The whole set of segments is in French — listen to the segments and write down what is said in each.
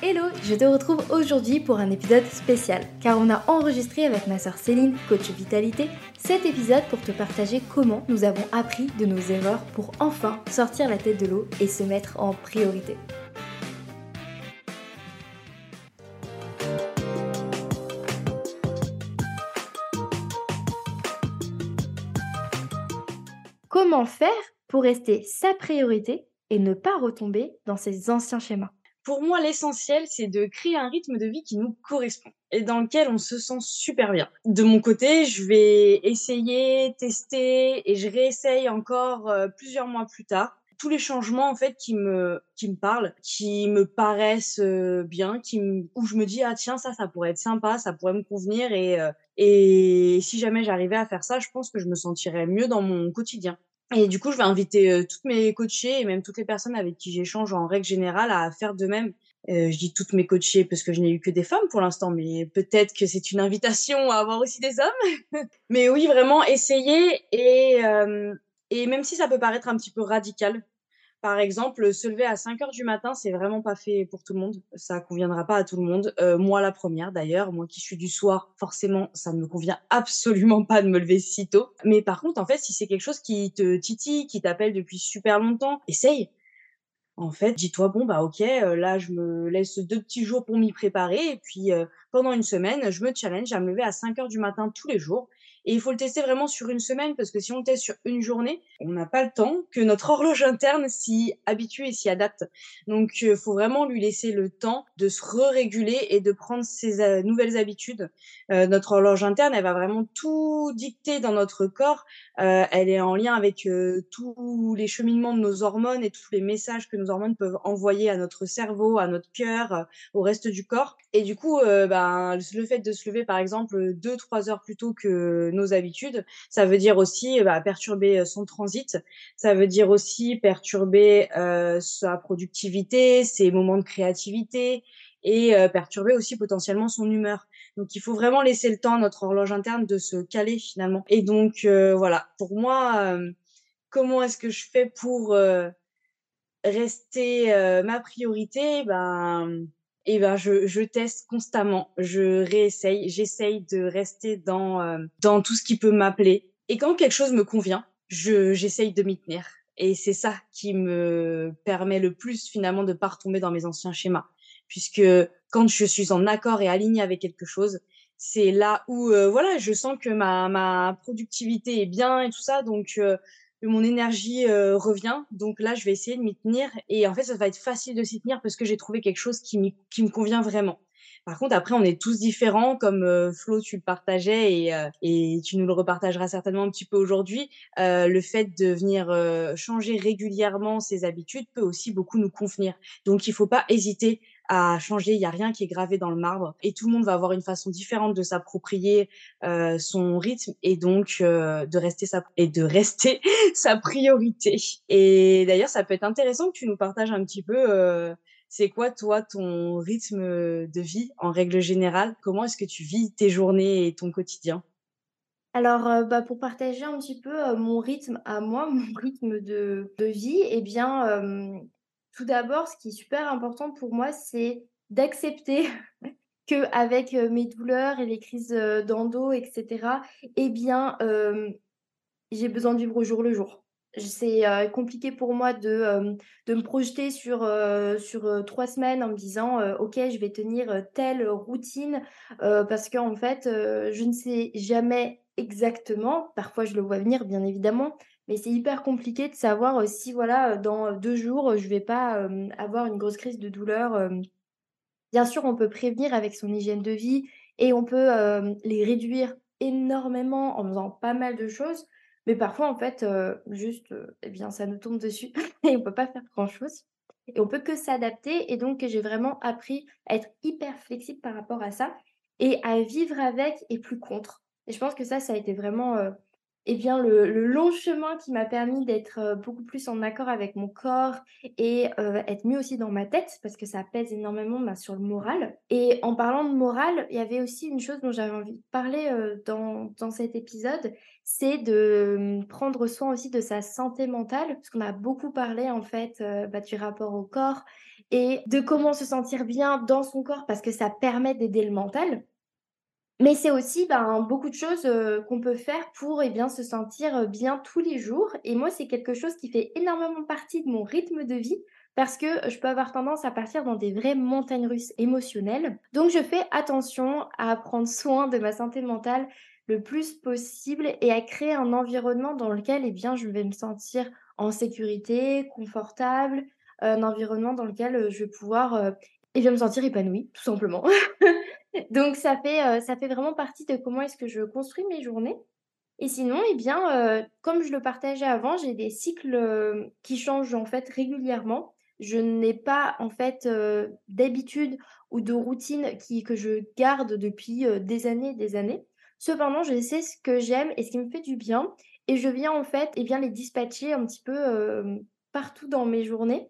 Hello, je te retrouve aujourd'hui pour un épisode spécial, car on a enregistré avec ma soeur Céline, coach vitalité, cet épisode pour te partager comment nous avons appris de nos erreurs pour enfin sortir la tête de l'eau et se mettre en priorité. Comment faire pour rester sa priorité et ne pas retomber dans ses anciens schémas? Pour moi, l'essentiel, c'est de créer un rythme de vie qui nous correspond et dans lequel on se sent super bien. De mon côté, je vais essayer, tester et je réessaye encore euh, plusieurs mois plus tard tous les changements en fait qui me qui me parlent, qui me paraissent euh, bien, qui où je me dis ah tiens ça ça pourrait être sympa, ça pourrait me convenir et euh, et si jamais j'arrivais à faire ça, je pense que je me sentirais mieux dans mon quotidien. Et du coup, je vais inviter euh, toutes mes coachées et même toutes les personnes avec qui j'échange en règle générale à faire de même. Euh, je dis toutes mes coachées parce que je n'ai eu que des femmes pour l'instant, mais peut-être que c'est une invitation à avoir aussi des hommes. mais oui, vraiment essayer et, euh, et même si ça peut paraître un petit peu radical, par exemple, se lever à 5 heures du matin, c'est vraiment pas fait pour tout le monde. Ça conviendra pas à tout le monde. Euh, moi, la première, d'ailleurs. Moi qui suis du soir, forcément, ça ne me convient absolument pas de me lever si tôt. Mais par contre, en fait, si c'est quelque chose qui te titille, qui t'appelle depuis super longtemps, essaye. En fait, dis-toi, bon, bah, ok, euh, là, je me laisse deux petits jours pour m'y préparer. Et puis, euh, pendant une semaine, je me challenge à me lever à 5 heures du matin tous les jours. Et il faut le tester vraiment sur une semaine parce que si on le teste sur une journée, on n'a pas le temps que notre horloge interne s'y habitue et s'y adapte. Donc, il euh, faut vraiment lui laisser le temps de se re-réguler et de prendre ses euh, nouvelles habitudes. Euh, notre horloge interne, elle va vraiment tout dicter dans notre corps. elle est en lien avec tous les cheminements de nos hormones et tous les messages que nos hormones peuvent envoyer à notre cerveau, à notre cœur, au reste du corps. Et du coup, ben, le fait de se lever, par exemple, deux, trois heures plus tôt que nos habitudes. Ça veut dire aussi bah, perturber euh, son transit. Ça veut dire aussi perturber euh, sa productivité, ses moments de créativité et euh, perturber aussi potentiellement son humeur. Donc il faut vraiment laisser le temps à notre horloge interne de se caler finalement. Et donc voilà, pour moi, comment est-ce que je fais pour rester ma priorité? Ben et ben je, je teste constamment, je réessaye, j'essaye de rester dans euh, dans tout ce qui peut m'appeler. Et quand quelque chose me convient, je j'essaye de m'y tenir. Et c'est ça qui me permet le plus finalement de pas retomber dans mes anciens schémas, puisque quand je suis en accord et alignée avec quelque chose, c'est là où euh, voilà, je sens que ma ma productivité est bien et tout ça, donc euh, mon énergie euh, revient. Donc là, je vais essayer de m'y tenir. Et en fait, ça va être facile de s'y tenir parce que j'ai trouvé quelque chose qui, qui me convient vraiment. Par contre, après, on est tous différents, comme euh, Flo, tu le partageais et, euh, et tu nous le repartageras certainement un petit peu aujourd'hui. le fait de venir changer régulièrement ses habitudes peut aussi beaucoup nous convenir. Donc, il faut pas hésiter à changer. Il n'y a rien qui est gravé dans le marbre et tout le monde va avoir une façon différente de s'approprier euh, son rythme et donc euh, de rester sa et de rester sa priorité. Et d'ailleurs, ça peut être intéressant que tu nous partages un petit peu. Euh, c'est quoi toi ton rythme de vie en règle générale? Comment est-ce que tu vis tes journées et ton quotidien? Alors, bah, pour partager un petit peu, mon rythme à moi, mon rythme de de vie eh bien, tout d'abord, ce qui est super important pour moi, c'est d'accepter qu'avec, heu, mes douleurs et les crises, heu, d'endo et cetera, eh bien, hem, j'ai besoin de vivre au jour le jour. c'est, compliqué pour moi de, de me projeter sur, sur, 3 semaines en me disant, «OK, je vais tenir, telle routine», parce qu'en fait, je ne sais jamais exactement, parfois je le vois venir bien évidemment, mais c'est hyper compliqué de savoir, heu, si voilà, heu, dans, 2 jours, heu, je vais pas, avoir une grosse crise de douleur. Bien sûr, on peut prévenir avec son hygiène de vie et on peut, les réduire énormément en faisant pas mal de choses, mais parfois, en fait, juste, eh bien, ça nous tombe dessus et on peut pas faire grand-chose et on peut que s'adapter et donc j'ai vraiment appris à être hyper flexible par rapport à ça et à vivre avec et plus contre et je pense que ça, ça a été vraiment, eh bien, le long chemin qui m'a permis d'être, heu, beaucoup plus en accord avec mon corps et heu, être mieux aussi dans ma tête parce que ça pèse énormément, bah, sur le moral et en parlant de moral, il y avait aussi une chose dont j'avais envie de parler, heu, dans dans cet épisode, c'est de, mmh, prendre soin aussi de sa santé mentale parce qu'on a beaucoup parlé en fait, bah, du rapport au corps et de comment se sentir bien dans son corps parce que ça permet d'aider le mental. Mais c'est aussi, ben, beaucoup de choses, heu, qu'on peut faire pour, eh bien, se sentir, heu, bien tous les jours et moi, c'est quelque chose qui fait énormément partie de mon rythme de vie parce que je peux avoir tendance à partir dans des vraies montagnes russes émotionnelles. Donc je fais attention à prendre soin de ma santé mentale le plus possible et à créer un environnement dans lequel, eh bien, je vais me sentir en sécurité, confortable, un environnement dans lequel, heu, je vais pouvoir, eh bien, me sentir épanouie, tout simplement. Donc ça fait, heu, ça fait vraiment partie de comment est-ce que je construis mes journées et sinon, eh bien, heu, comme je le partageais avant, j'ai des cycles, heu, qui changent, en fait, régulièrement. Je n'ai pas, en fait, d'habitude ou de routine qui que je garde depuis, des années et des années. Cependant, je sais ce que j'aime et ce qui me fait du bien et je viens, en fait, eh bien, les dispatcher un petit peu, partout dans mes journées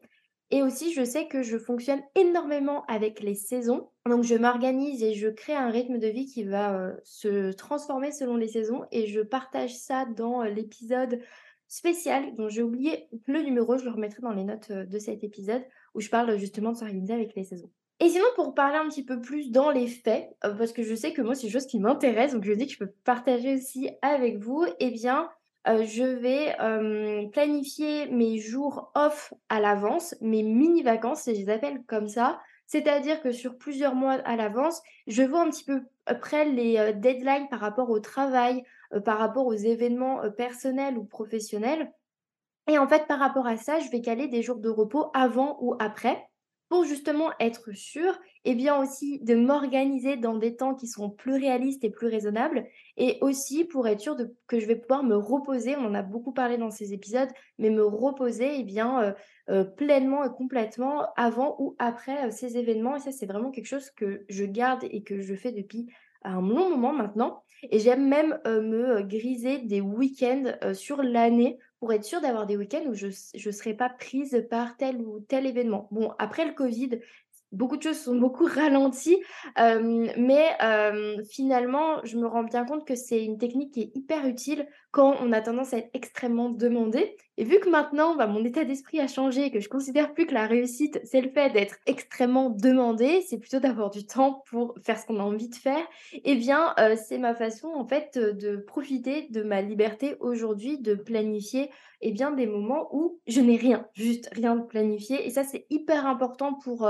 et aussi, je sais que je fonctionne énormément avec les saisons. Donc, je m'organise et je crée un rythme de vie qui va, heu, se transformer selon les saisons et je partage ça dans, heu, l'épisode spécial dont j'ai oublié le numéro, je le remettrai dans les notes, heu, de cet épisode où je parle, justement de s'organiser avec les saisons. Et sinon, pour parler un petit peu plus dans les faits, parce que je sais que moi, c'est des choses qui m'intéressent, donc je dis que je peux partager aussi avec vous, eh bien, Heu, je vais, hem, planifier mes jours off à l'avance, mes mini vacances, je les appelle comme ça. C'est-à-dire que sur plusieurs mois à l'avance, je vois un petit peu près les, heu, deadlines par rapport au travail, par rapport aux événements, personnels ou professionnels et en fait, par rapport à ça, je vais caler des jours de repos avant ou après pour justement être sûre et bien aussi de m'organiser dans des temps qui seront plus réalistes et plus raisonnables et aussi pour être sûre de que je vais pouvoir me reposer, on en a beaucoup parlé dans ces épisodes, mais me reposer et bien, heu heu, pleinement et complètement avant ou après, heu, ces événements. Et ça, c'est vraiment quelque chose que je garde et que je fais depuis un long moment maintenant et j'aime même, heu, me, griser des week-ends, heu, sur l'année pour être sûre d'avoir des week-ends où je ne serai pas prise par tel ou tel événement. Bon, après le covid, beaucoup de choses sont beaucoup ralenties, hem, mais hem, finalement, je me rends bien compte que c'est une technique qui est hyper utile quand on a tendance à être extrêmement demandé. Et vu que maintenant, bah, mon état d'esprit a changé et que je considère plus que la réussite, c'est le fait d'être extrêmement demandé, c'est plutôt d'avoir du temps pour faire ce qu'on a envie de faire et bien, heu, c'est ma façon en fait, de profiter de ma liberté aujourd'hui, de planifier et bien, des moments où je n'ai rien, juste rien de planifié. Et ça, c'est hyper important pour,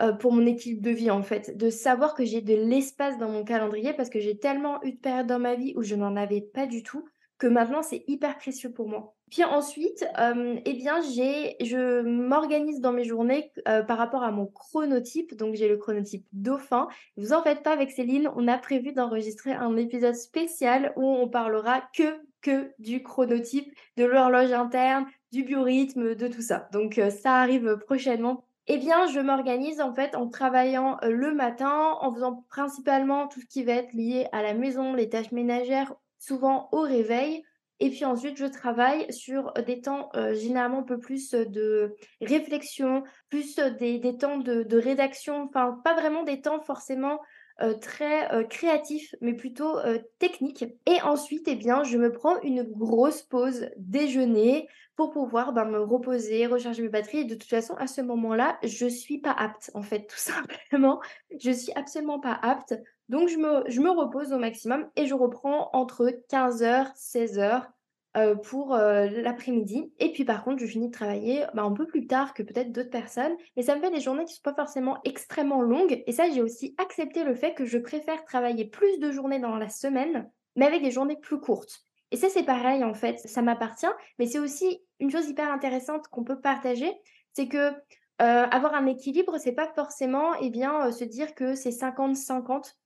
heu, pour mon équilibre de vie, en fait. De savoir que j'ai de l'espace dans mon calendrier parce que j'ai tellement eu de périodes dans ma vie où je n'en avais pas du tout, que maintenant c'est hyper précieux pour moi. Puis ensuite, hem, eh bien, j'ai je m'organise dans mes journées, heu, par rapport à mon chronotype. Donc j'ai le chronotype dauphin. Vous en faites pas avec Céline, on a prévu d'enregistrer un épisode spécial où on parlera que que du chronotype, de l'horloge interne, du biorhythme, de tout ça. Donc ça arrive prochainement. Eh bien, je m'organise en fait en travaillant, heu, le matin, en faisant principalement tout ce qui va être lié à la maison, les tâches ménagères, souvent au réveil. Et puis ensuite je travaille sur, des temps, heu, généralement un peu plus, de réflexion, plus, des des temps de de rédaction, enfin pas vraiment des temps forcément, heu, très, heu, créatifs, mais plutôt, heu, techniques et ensuite, eh bien, je me prends une grosse pause déjeuner pour pouvoir, ben, me reposer, recharger mes batteries. Et de toute façon, à ce moment-là, je suis pas apte, en fait, tout simplement. Je suis absolument pas apte, donc je me je me repose au maximum et je reprends entre 15:00-16:00, heu, pour, heu, l'après-midi. Et puis par contre, je finis de travailler, bah, un peu plus tard que peut-être d'autres personnes, mais ça me fait des journées qui sont pas forcément extrêmement longues. Et ça, j'ai aussi accepté le fait que je préfère travailler plus de journées dans la semaine, mais avec des journées plus courtes. Et ça, c'est pareil, en fait, ça m'appartient, mais c'est aussi une chose hyper intéressante qu'on peut partager, c'est que, heu, avoir un équilibre, c'est pas forcément, eh bien, se dire que c'est 50-50.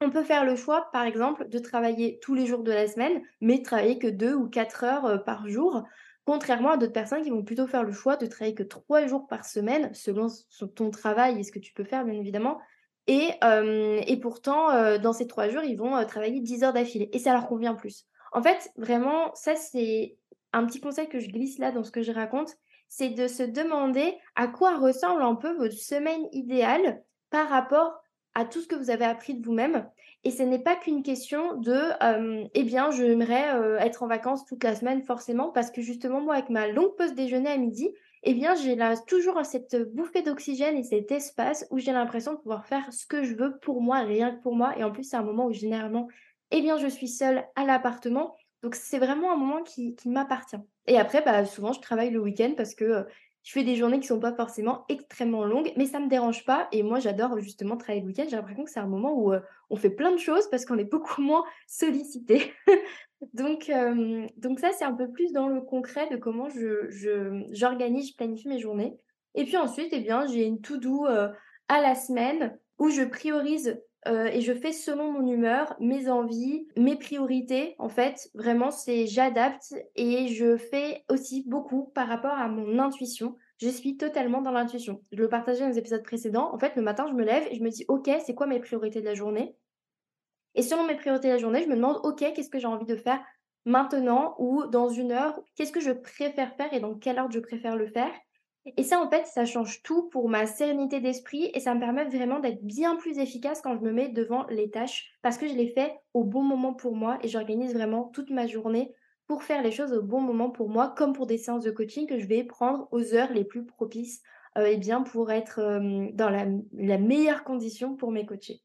On peut faire le choix, par exemple, de travailler tous les jours de la semaine, mais travailler que 2 ou 4 heures, heu, par jour. Contrairement à d'autres personnes qui vont plutôt faire le choix de travailler que 3 jours par semaine, selon ton travail et ce que tu peux faire, bien évidemment et et pourtant, heu, dans ces 3 jours, ils vont, travailler 10 heures d'affilée et ça leur convient plus. En fait, vraiment, ça, c'est un petit conseil que je glisse là dans ce que je raconte, c'est de se demander à quoi ressemble un peu votre semaine idéale par rapport à tout ce que vous avez appris de vous-même. Et ce n'est pas qu'une question de, hem, eh bien, j'aimerais, heu, être en vacances toute la semaine forcément parce que justement, moi, avec ma longue pause déjeuner à midi, eh bien, j'ai là toujours cette bouffée d'oxygène et cet espace où j'ai l'impression de pouvoir faire ce que je veux pour moi, rien que pour moi et en plus, c'est un moment où généralement, eh bien, je suis seule à l'appartement donc c'est vraiment un moment qui qui m'appartient. Et après, bah, souvent je travaille le week-end parce que, heu, je fais des journées qui sont pas forcément extrêmement longues, mais ça me dérange pas et moi j'adore justement travailler le week-end. J'ai l'impression que c'est un moment où, heu, on fait plein de choses parce qu'on est beaucoup moins sollicité. Donc hem, donc ça, c'est un peu plus dans le concret de comment j'organise, je planifie mes journées et puis ensuite, eh bien, j'ai une to do, heu, à la semaine où je priorise, heu et je fais selon mon humeur, mes envies, mes priorités. En fait, vraiment, c'est j'adapte et je fais aussi beaucoup par rapport à mon intuition. Je suis totalement dans l'intuition. Je le partageais dans les épisodes précédents. En fait, le matin, je me lève et je me dis: «OK, c'est quoi mes priorités de la journée?» Et selon mes priorités de la journée, je me demande: «OK, qu'est-ce que j'ai envie de faire maintenant ou dans une heure? Qu'est-ce que je préfère faire et dans quel ordre je préfère le faire?» Et ça, en fait, ça change tout pour ma sérénité d'esprit et ça me permet vraiment d'être bien plus efficace quand je me mets devant les tâches parce que je les fais au bon moment pour moi et j'organise vraiment toute ma journée pour faire les choses au bon moment pour moi, comme pour des séances de coaching que je vais prendre aux heures les plus propices, heu et bien pour être, hem, dans la la meilleure condition pour mes coachés.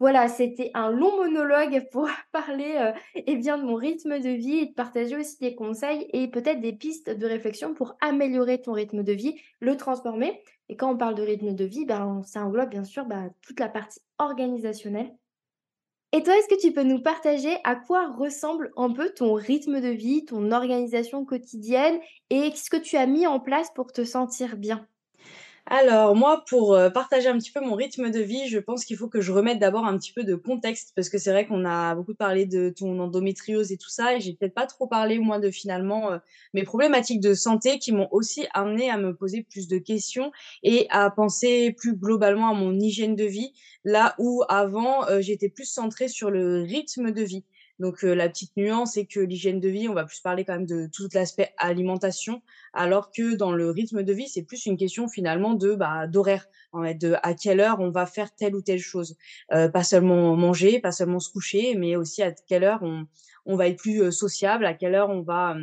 Voilà, c'était un long monologue pour parler, heu et bien, de mon rythme de vie et de partager aussi des conseils et peut-être des pistes de réflexion pour améliorer ton rythme de vie, le transformer et quand on parle de rythme de vie, ben, ça englobe bien sûr, bah, toute la partie organisationnelle. Et toi, est-ce que tu peux nous partager à quoi ressemble un peu ton rythme de vie, ton organisation quotidienne et ce que tu as mis en place pour te sentir bien? Alors moi, pour, heu, partager un petit peu mon rythme de vie, je pense qu'il faut que je remette d'abord un petit peu de contexte parce que c'est vrai qu'on a beaucoup parlé de ton endométriose et tout ça et j'ai peut-être pas trop parlé moi de finalement, heu, mes problématiques de santé qui m'ont aussi amenée à me poser plus de questions et à penser plus globalement à mon hygiène de vie. Là où avant, heu, j'étais plus centrée sur le rythme de vie. Donc, heu, la petite nuance, c'est que l'hygiène de vie, on va plus parler quand même de tout l'aspect alimentation, alors que dans le rythme de vie, c'est plus une question finalement de, bah, d'horaire, en fait, de à quelle heure on va faire telle ou telle chose. Heu, pas seulement manger, pas seulement se coucher, mais aussi à quelle heure on on va être plus, heu, sociable, à quelle heure on va,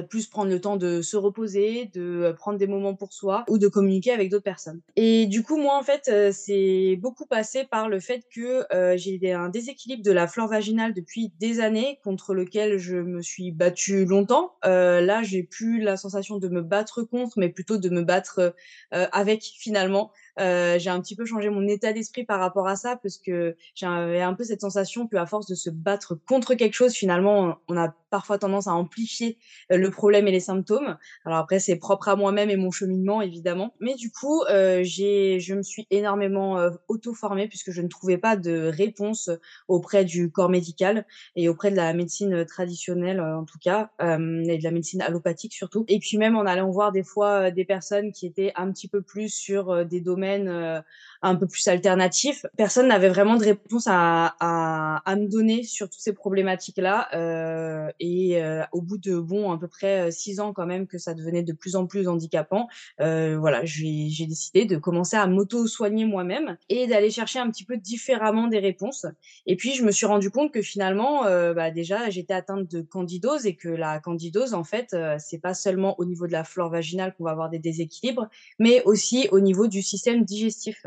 plus prendre le temps de se reposer, de, heu, prendre des moments pour soi ou de communiquer avec d'autres personnes. Et du coup, moi, en fait, heu, c'est beaucoup passé par le fait que, heu, j'ai un déséquilibre de la flore vaginale depuis des années contre lequel je me suis battue longtemps. Là, j'ai plus la sensation de me battre contre, mais plutôt de me battre, avec finalement. Heu, j'ai un petit peu changé mon état d'esprit par rapport à ça parce que j'avais un peu cette sensation qu'à force de se battre contre quelque chose, finalement, on a parfois tendance à amplifier heu, le problème et les symptômes. Alors après, c'est propre à moi-même et mon cheminement évidemment. Mais du coup, heu, j'ai je me suis énormément, heu, auto-formée puisque je ne trouvais pas de réponse auprès du corps médical et auprès de la médecine, traditionnelle, en tout cas, et de la médecine allopathique surtout. Et puis même en allant voir des fois, des personnes qui étaient un petit peu plus sur, des domaines, heu, un peu plus alternatifs, personne n'avait vraiment de réponse à à à me donner sur toutes ces problématiques-là, heu et heu, au bout de bon, peu près, 6 ans quand même que ça devenait de plus en plus handicapant, voilà, j'ai décidé de commencer à m'auto-soigner moi-même et d'aller chercher un petit peu différemment des réponses. Et puis je me suis rendu compte que finalement, bah, déjà j'étais atteinte de candidose et que la candidose en fait, c'est pas seulement au niveau de la flore vaginale qu'on va avoir des déséquilibres, mais aussi au niveau du système digestif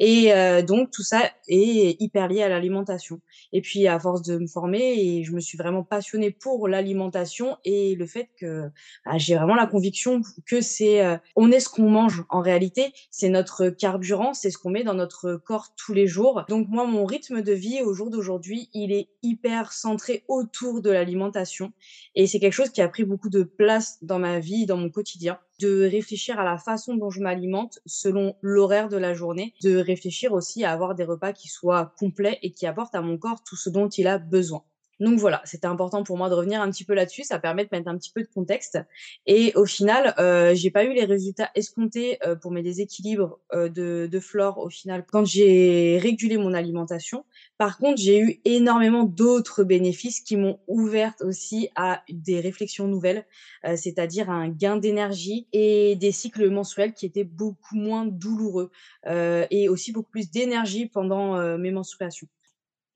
et heu, donc tout ça est hyper lié à l'alimentation et puis à force de me former et je me suis vraiment passionnée pour l'alimentation et le fait que, bah, j'ai vraiment la conviction que c'est, heu, on est ce qu'on mange en réalité, c'est notre carburant, c'est ce qu'on met dans notre corps tous les jours. Donc moi, mon rythme de vie au jour d'aujourd'hui, il est hyper centré autour de l'alimentation et c'est quelque chose qui a pris beaucoup de place dans ma vie, dans mon quotidien. De réfléchir à la façon dont je m'alimente selon l'horaire de la journée, de réfléchir aussi à avoir des repas qui soient complets et qui apportent à mon corps tout ce dont il a besoin. Donc voilà, c'était important pour moi de revenir un petit peu là-dessus. Ça permet de mettre un petit peu de contexte. Et au final, euh, j'ai pas eu les résultats escomptés euh, pour mes déséquilibres euh, de, flore au final quand j'ai régulé mon alimentation. Par contre, j'ai eu énormément d'autres bénéfices qui m'ont ouverte aussi à des réflexions nouvelles, euh, c'est-à-dire un gain d'énergie et des cycles menstruels qui étaient beaucoup moins douloureux et aussi beaucoup plus d'énergie pendant mes menstruations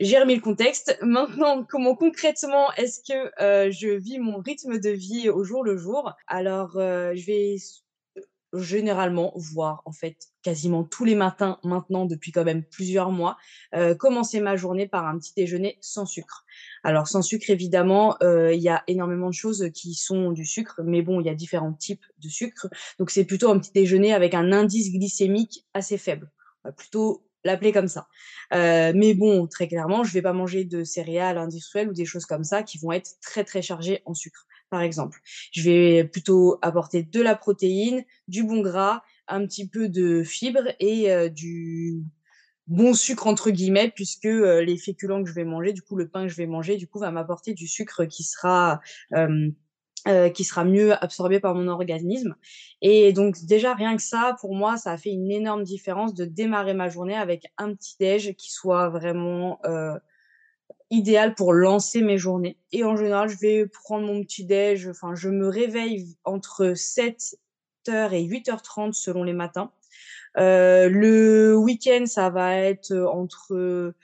j'ai remis le contexte. Maintenant, comment concrètement est-ce que euh, je vis mon rythme de vie au jour le jour? Alors, euh, je vais généralement voir en fait quasiment tous les matins maintenant depuis quand même plusieurs mois euh, commencer ma journée par un petit déjeuner sans sucre. Alors sans sucre évidemment, il y a énormément de choses qui sont du sucre, mais bon il y a différents types de sucre. Donc c'est plutôt un petit déjeuner avec un indice glycémique assez faible, plutôt l'appeler comme ça. Euh, mais bon, très clairement, je vais pas manger de céréales industrielles ou des choses comme ça qui vont être très très chargées en sucre, par exemple. Je vais plutôt apporter de la protéine, du bon gras, un petit peu de fibres et euh, du bon sucre entre guillemets puisque euh, les féculents que je vais manger, du coup le pain que je vais manger, du coup va m'apporter du sucre qui sera euh, euh, qui sera mieux absorbé par mon organisme. Et donc déjà rien que ça, pour moi, ça a fait une énorme différence de démarrer ma journée avec un petit déj qui soit vraiment euh, idéal pour lancer mes journées. Et en général, je vais prendre mon petit déj. Enfin, je me réveille entre 7h et 8h30 selon les matins. Euh, le week-end, ça va être entre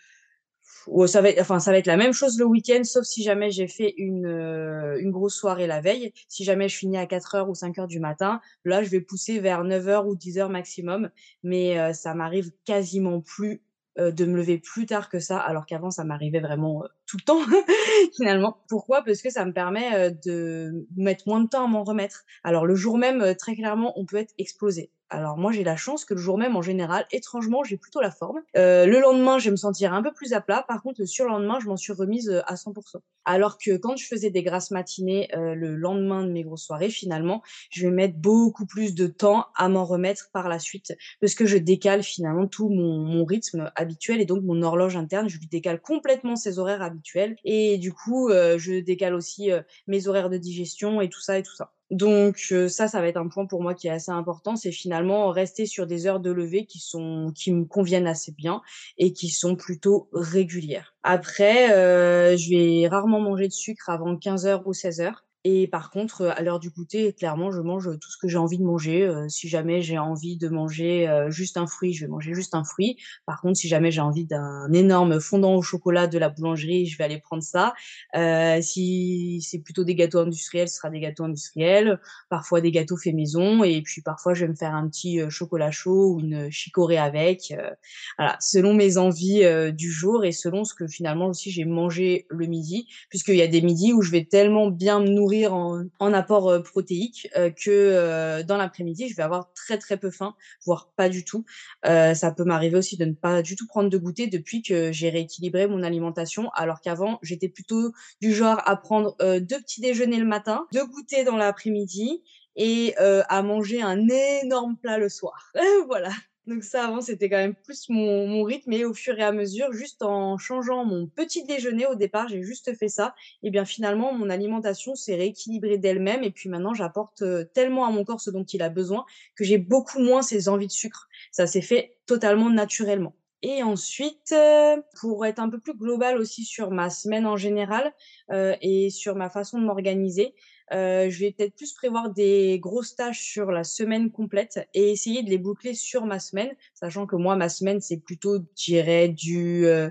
ça va être, enfin, ça va être la même chose le week-end, sauf si jamais j'ai fait une, euh, une grosse soirée la veille. Si jamais je finis à 4 heures ou 5 heures du matin, là, je vais pousser vers 9 heures ou 10 heures maximum. Mais euh, ça m'arrive quasiment plus euh, de me lever plus tard que ça, alors qu'avant, ça m'arrivait vraiment tout le temps, finalement. Pourquoi? Parce que ça me permet de mettre moins de temps à m'en remettre. Alors, le jour même, très clairement, on peut être explosé. Alors moi j'ai la chance que le jour même en général, étrangement, j'ai plutôt la forme. Euh, le lendemain, je vais me sentir un peu plus à plat. Par contre, le surlendemain, je m'en suis remise euh, à 100%. Alors que quand je faisais des grasses matinées euh, le lendemain de mes grosses soirées, finalement, je vais mettre beaucoup plus de temps à m'en remettre par la suite parce que je décale finalement tout mon, mon rythme habituel et donc mon horloge interne, je lui décale complètement ses horaires habituels et du coup, je décale aussi mes horaires de digestion et tout ça et tout ça. Donc ça, ça va être un point pour moi qui est assez important, c'est finalement rester sur des heures de lever qui sont qui me conviennent assez bien et qui sont plutôt régulières. Après, euh, je vais rarement manger de sucre avant 15 heures ou 16 heures. Et par contre, à l'heure du goûter, clairement, je mange tout ce que j'ai envie de manger. Euh, si jamais j'ai envie de manger euh, juste un fruit, je vais manger juste un fruit. Par contre, si jamais j'ai envie d'un énorme fondant au chocolat de la boulangerie, je vais aller prendre ça. Euh, si c'est plutôt des gâteaux industriels, ce sera des gâteaux industriels. Parfois des gâteaux faits maison. Et puis parfois, je vais me faire un petit chocolat chaud ou une chicorée avec. voilà, selon mes envies du jour et selon ce que finalement aussi j'ai mangé le midi, puisqu'il y a des midis où je vais tellement bien me nourrir en, apport euh, protéique euh, que euh, dans l'après-midi, je vais avoir très très peu faim, voire pas du tout. ça peut m'arriver aussi de ne pas du tout prendre de goûter depuis que j'ai rééquilibré mon alimentation, alors qu'avant, j'étais plutôt du genre à prendre deux petits déjeuners le matin, deux goûters dans l'après-midi et à manger un énorme plat le soir. voilà. Donc ça, avant, c'était quand même plus mon, rythme. Et au fur et à mesure, juste en changeant mon petit déjeuner au départ, j'ai juste fait ça. Et bien finalement, mon alimentation s'est rééquilibrée d'elle-même. Et puis maintenant, j'apporte euh, tellement à mon corps ce dont il a besoin que j'ai beaucoup moins ces envies de sucre. Ça s'est fait totalement naturellement. Et ensuite, euh, pour être un peu plus global aussi sur ma semaine en général euh, et sur ma façon de m'organiser, je vais peut-être plus prévoir des grosses tâches sur la semaine complète et essayer de les boucler sur ma semaine, sachant que moi, ma semaine, c'est plutôt, je du euh,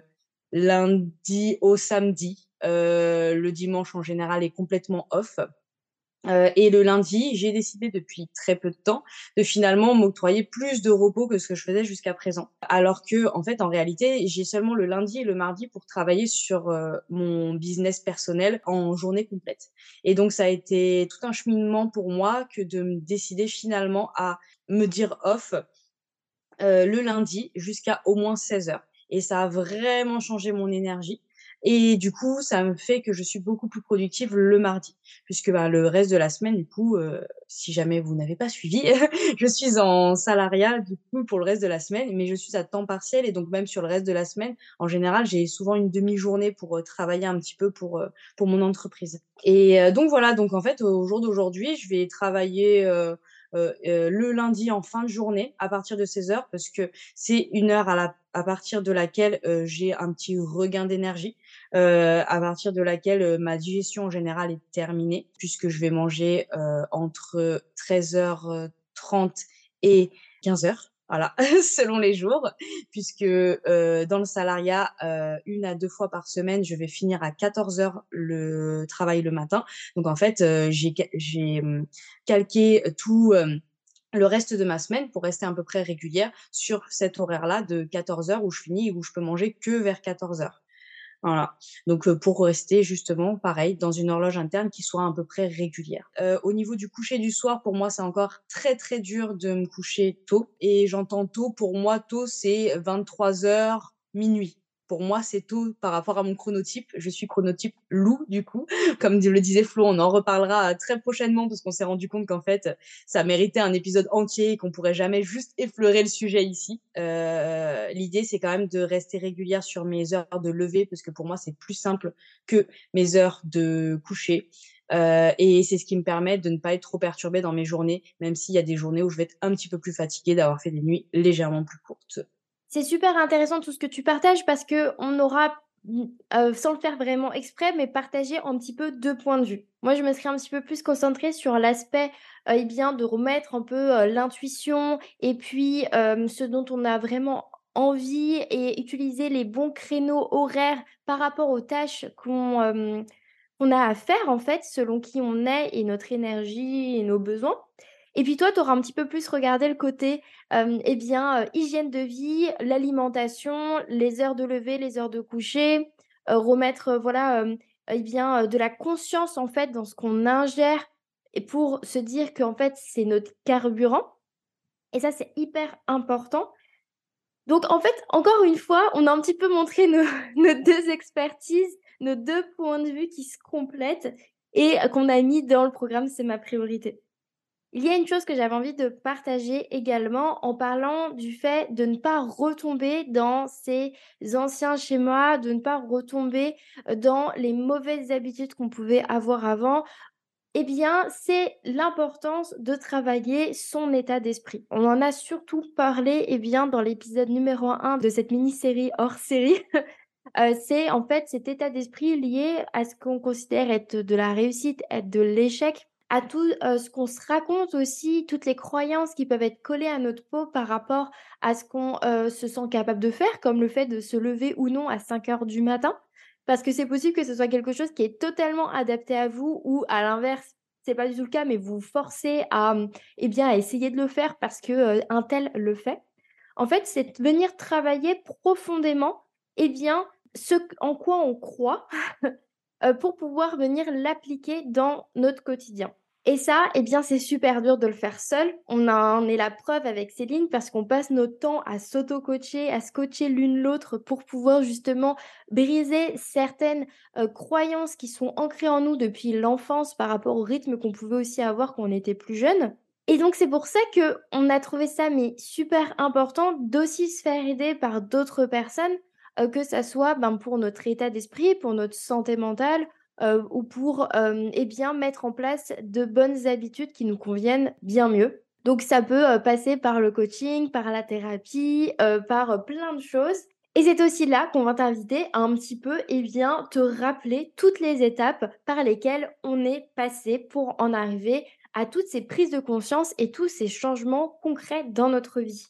lundi au samedi. Euh, le dimanche, en général, est complètement off. Euh, et le lundi, j'ai décidé depuis très peu de temps de finalement m'octroyer plus de repos que ce que je faisais jusqu'à présent. Alors que, en fait, en réalité, j'ai seulement le lundi et le mardi pour travailler sur euh, mon business personnel en journée complète. Et donc, ça a été tout un cheminement pour moi que de me décider finalement à me dire off euh, le lundi jusqu'à au moins 16 heures. Et ça a vraiment changé mon énergie. Et du coup, ça me fait que je suis beaucoup plus productive le mardi, puisque bah, le reste de la semaine, du coup, euh, si jamais vous n'avez pas suivi, je suis en salariat du coup pour le reste de la semaine, mais je suis à temps partiel et donc même sur le reste de la semaine, en général, j'ai souvent une demi-journée pour euh, travailler un petit peu pour euh, pour mon entreprise. Et donc voilà, donc en fait, au jour d'aujourd'hui, je vais travailler euh, euh, le lundi en fin de journée à partir de 16 heures parce que c'est une heure à, partir de laquelle euh, j'ai un petit regain d'énergie, à partir de laquelle ma digestion en général est terminée puisque je vais manger entre 13h30 et 15h voilà, selon les jours, puisque euh, dans le salariat, euh, une à deux fois par semaine, je vais finir à 14 heures le travail le matin. Donc en fait, euh, j'ai hum, calqué tout le reste de ma semaine pour rester à peu près régulière sur cet horaire-là de 14 heures où je finis et où je peux manger que vers 14 heures. Voilà. Donc euh, pour rester justement pareil dans une horloge interne qui soit à peu près régulière. Euh, au niveau du coucher du soir, pour moi c'est encore très très dur de me coucher tôt et j'entends tôt pour moi tôt c'est 23 heures minuit pour moi, c'est tôt par rapport à mon chronotype. Je suis chronotype loup, du coup. Comme le disait Flo, on en reparlera très prochainement parce qu'on s'est rendu compte qu'en fait, ça méritait un épisode entier et qu'on pourrait jamais juste effleurer le sujet ici. Euh, L'idée, c'est quand même de rester régulière sur mes heures de lever parce que pour moi, c'est plus simple que mes heures de coucher. Euh, et c'est ce qui me permet de ne pas être trop perturbée dans mes journées, même s'il y a des journées où je vais être un petit peu plus fatiguée d'avoir fait des nuits légèrement plus courtes. C'est super intéressant tout ce que tu partages parce que on aura, mmh, euh, sans le faire vraiment exprès, mais partagé un petit peu deux points de vue. Moi, je me serais un petit peu plus concentrée sur l'aspect, euh, eh bien, de remettre un peu euh, l'intuition et puis ce dont on a vraiment envie et utiliser les bons créneaux horaires par rapport aux tâches qu'on a à faire, en fait, selon qui on est et notre énergie et nos besoins. Et puis toi, tu auras un petit peu plus regardé le côté, eh bien, hygiène de vie, l'alimentation, les heures de lever, les heures de coucher, remettre, voilà, eh bien, de la conscience, en fait, dans ce qu'on ingère et pour se dire qu'en fait, c'est notre carburant et ça, c'est hyper important. Donc en fait, encore une fois, on a un petit peu montré nos 2 expertises, nos deux points de vue qui se complètent et qu'on a mis dans le programme «C'est ma priorité». Il y a une chose que j'avais envie de partager également en parlant du fait de ne pas retomber dans ces anciens schémas, de ne pas retomber dans les mauvaises habitudes qu'on pouvait avoir avant. Eh bien, c'est l'importance de travailler son état d'esprit. On en a surtout parlé eh bien, dans l'épisode numéro 1 de cette mini-série hors série. c'est en fait cet état d'esprit lié à ce qu'on considère être de la réussite, être de l'échec à tout ce qu'on se raconte aussi, toutes les croyances qui peuvent être collées à notre peau par rapport à ce qu'on se sent capable de faire, comme le fait de se lever ou non à 5 heures du matin. Parce que c'est possible que ce soit quelque chose qui est totalement adapté à vous ou à l'inverse, c'est pas du tout le cas, mais vous forcez à, eh bien, à essayer de le faire parce que un tel le fait. En fait, c'est venir travailler profondément, eh bien, ce en quoi on croit pour pouvoir venir l'appliquer dans notre quotidien. Et ça, eh bien, c'est super dur de le faire seul. On en est la preuve avec Céline parce qu'on passe notre temps à s'auto-coacher, à se coacher l'une l'autre pour pouvoir justement briser certaines croyances qui sont ancrées en nous depuis l'enfance par rapport au rythme qu'on pouvait aussi avoir quand on était plus jeune. Et donc c'est pour ça que on a trouvé ça mais super important d'aussi se faire aider par d'autres personnes, que ça soit ben, pour notre état d'esprit, pour notre santé mentale, ou pour eh bien, mettre en place de bonnes habitudes qui nous conviennent bien mieux. Donc ça peut passer par le coaching, par la thérapie, par plein de choses. Et c'est aussi là qu'on va t'inviter à un petit peu eh bien, te rappeler toutes les étapes par lesquelles on est passé pour en arriver à toutes ces prises de conscience et tous ces changements concrets dans notre vie.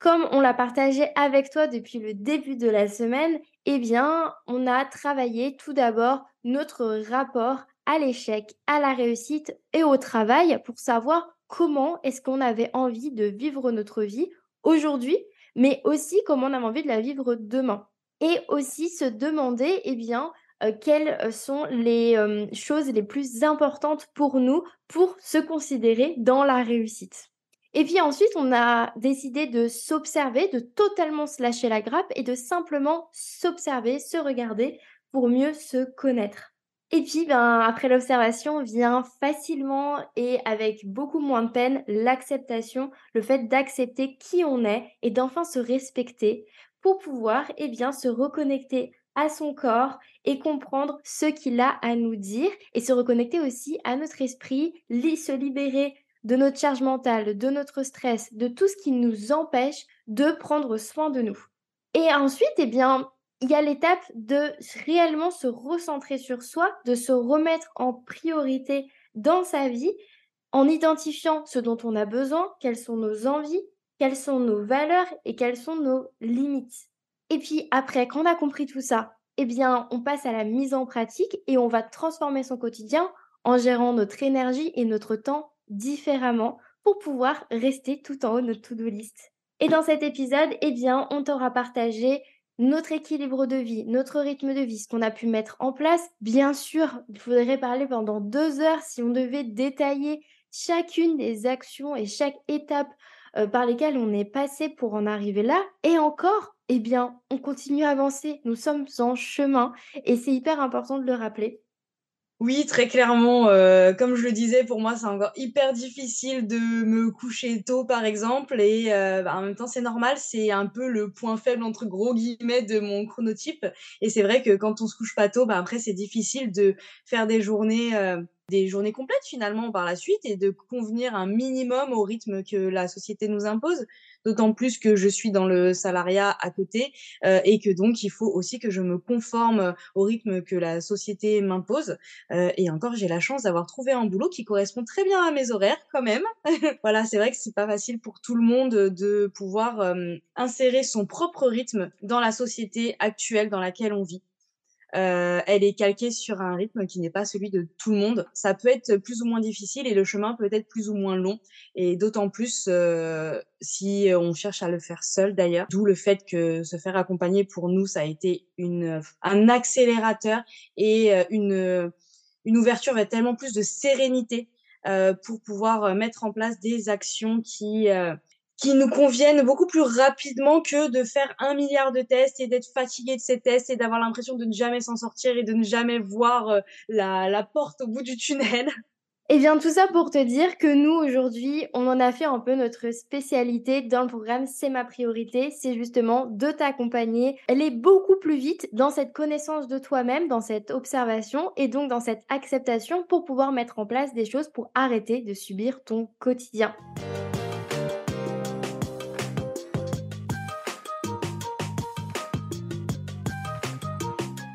Comme on l'a partagé avec toi depuis le début de la semaine, eh bien, on a travaillé tout d'abord notre rapport à l'échec, à la réussite et au travail pour savoir comment est-ce qu'on avait envie de vivre notre vie aujourd'hui, mais aussi comment on avait envie de la vivre demain. Et aussi se demander, eh bien, euh, quelles sont les euh, choses les plus importantes pour nous pour se considérer dans la réussite. Et puis ensuite, on a décidé de s'observer, de totalement se lâcher la grappe et de simplement s'observer, se regarder pour mieux se connaître. Et puis, ben, après l'observation vient facilement et avec beaucoup moins de peine l'acceptation, le fait d'accepter qui on est et d'enfin se respecter pour pouvoir eh bien, se reconnecter à son corps et comprendre ce qu'il a à nous dire et se reconnecter aussi à notre esprit, se libérer de notre charge mentale, de notre stress, de tout ce qui nous empêche de prendre soin de nous. Et ensuite, eh bien, il y a l'étape de réellement se recentrer sur soi, de se remettre en priorité dans sa vie en identifiant ce dont on a besoin, quelles sont nos envies, quelles sont nos valeurs et quelles sont nos limites. Et puis après, quand on a compris tout ça, eh bien, on passe à la mise en pratique et on va transformer son quotidien en gérant notre énergie et notre temps différemment pour pouvoir rester tout en haut de notre to-do list. Et dans cet épisode, eh bien, on t'aura partagé notre équilibre de vie, notre rythme de vie, ce qu'on a pu mettre en place. Bien sûr, il faudrait parler pendant deux heures si on devait détailler chacune des actions et chaque étape euh, par lesquelles on est passé pour en arriver là. Et encore, eh bien, on continue à avancer. Nous sommes en chemin et c'est hyper important de le rappeler. Oui, très clairement, euh, comme je le disais, pour moi, c'est encore hyper difficile de me coucher tôt, par exemple et euh, bah, en même temps, c'est normal, c'est un peu le point faible entre gros guillemets de mon chronotype et c'est vrai que quand on se couche pas tôt, bah, après c'est difficile de faire des journées, euh, des journées complètes finalement par la suite et de convenir un minimum au rythme que la société nous impose d'autant plus que je suis dans le salariat à côté euh, et que donc il faut aussi que je me conforme au rythme que la société m'impose. Euh, et encore, j'ai la chance d'avoir trouvé un boulot qui correspond très bien à mes horaires quand même. voilà, c'est vrai que c'est pas facile pour tout le monde de pouvoir euh, insérer son propre rythme dans la société actuelle dans laquelle on vit. Euh, elle est calquée sur un rythme qui n'est pas celui de tout le monde. Ça peut être plus ou moins difficile et le chemin peut être plus ou moins long. Et d'autant plus euh, si on cherche à le faire seul d'ailleurs. D'où le fait que se faire accompagner pour nous, ça a été une, un accélérateur et euh, une, une ouverture vers tellement plus de sérénité euh, pour pouvoir mettre en place des actions qui euh, qui nous conviennent beaucoup plus rapidement que de faire un milliard de tests et d'être fatigué de ces tests et d'avoir l'impression de ne jamais s'en sortir et de ne jamais voir euh, la, porte au bout du tunnel. Et eh bien tout ça pour te dire que nous aujourd'hui, on en a fait un peu notre spécialité dans le programme C'est ma priorité, c'est justement de t'accompagner, aller beaucoup plus vite dans cette connaissance de toi-même, dans cette observation et donc dans cette acceptation pour pouvoir mettre en place des choses pour arrêter de subir ton quotidien.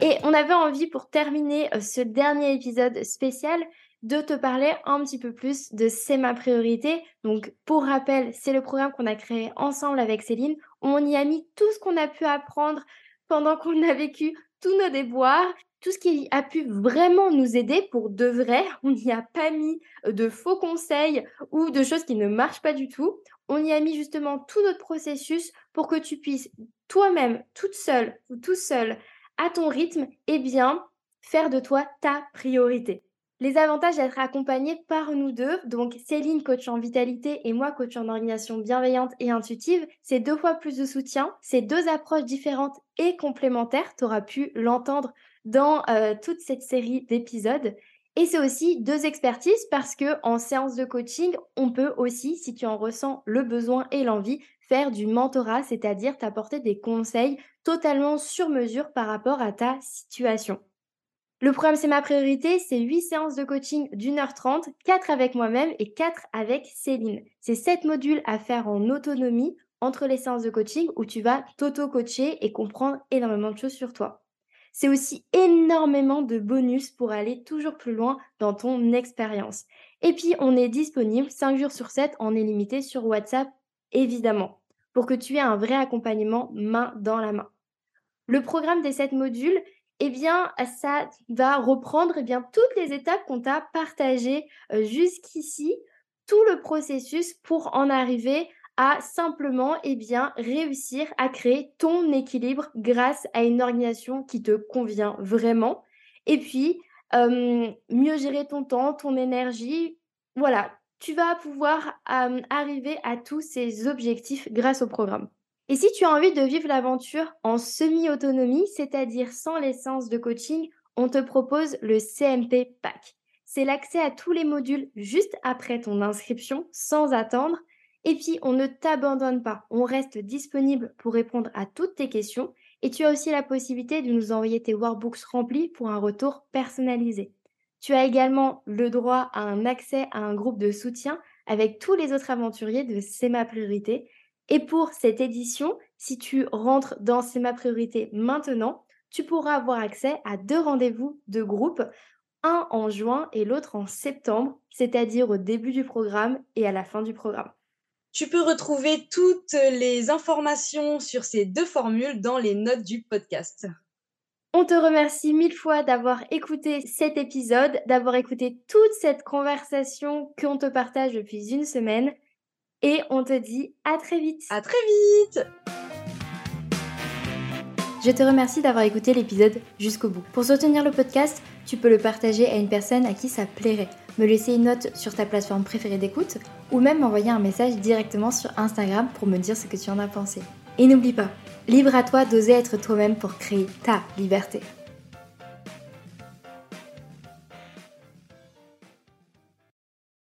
Et on avait envie pour terminer euh, ce dernier épisode spécial de te parler un petit peu plus de C'est ma priorité. Donc pour rappel, c'est le programme qu'on a créé ensemble avec Céline. On y a mis tout ce qu'on a pu apprendre pendant qu'on a vécu tous nos déboires, tout ce qui a pu vraiment nous aider pour de vrai. On n'y a pas mis de faux conseils ou de choses qui ne marchent pas du tout. On y a mis justement tout notre processus pour que tu puisses toi-même, toute seule ou tout seul, à ton rythme, et bien, faire de toi ta priorité. Les avantages d'être accompagné par nous deux, donc Céline, coach en vitalité, et moi, coach en organisation bienveillante et intuitive, c'est deux fois plus de soutien, c'est deux approches différentes et complémentaires, tu auras pu l'entendre dans euh, toute cette série d'épisodes. Et c'est aussi deux expertises parce que en séance de coaching, on peut aussi, si tu en ressens le besoin et l'envie, faire du mentorat, c'est-à-dire t'apporter des conseils totalement sur mesure par rapport à ta situation. Le programme C'est ma priorité, c'est 8 séances de coaching d'une heure trente, 4 avec moi-même et 4 avec Céline. C'est 7 modules à faire en autonomie entre les séances de coaching où tu vas t'auto-coacher et comprendre énormément de choses sur toi. C'est aussi énormément de bonus pour aller toujours plus loin dans ton expérience. Et puis, on est disponible 5 jours sur 7 en illimité sur WhatsApp, évidemment, pour que tu aies un vrai accompagnement main dans la main. Le programme des 7 modules, eh bien, ça va reprendre eh bien, toutes les étapes qu'on t'a partagées euh, jusqu'ici, tout le processus pour en arriver à simplement eh bien, réussir à créer ton équilibre grâce à une organisation qui te convient vraiment. Et puis, mieux gérer ton temps, ton énergie. Voilà, tu vas pouvoir arriver à tous ces objectifs grâce au programme. Et si tu as envie de vivre l'aventure en semi-autonomie, c'est-à-dire sans l'essence de coaching, on te propose le CMP Pack. C'est l'accès à tous les modules juste après ton inscription, sans attendre. Et puis, on ne t'abandonne pas. On reste disponible pour répondre à toutes tes questions. Et tu as aussi la possibilité de nous envoyer tes workbooks remplis pour un retour personnalisé. Tu as également le droit à un accès à un groupe de soutien avec tous les autres aventuriers de C'est ma priorité. Et pour cette édition, si tu rentres dans C'est ma priorité maintenant, tu pourras avoir accès à deux rendez-vous de groupe, un en juin et l'autre en septembre, c'est-à-dire au début du programme et à la fin du programme. Tu peux retrouver toutes les informations sur ces deux formules dans les notes du podcast. On te remercie mille fois d'avoir écouté cet épisode, d'avoir écouté toute cette conversation qu'on te partage depuis une semaine. Et on te dit à très vite. À très vite je te remercie d'avoir écouté l'épisode jusqu'au bout. Pour soutenir le podcast, tu peux le partager à une personne à qui ça plairait, me laisser une note sur ta plateforme préférée d'écoute ou même m'envoyer un message directement sur Instagram pour me dire ce que tu en as pensé. Et n'oublie pas, libre à toi d'oser être toi-même pour créer ta liberté.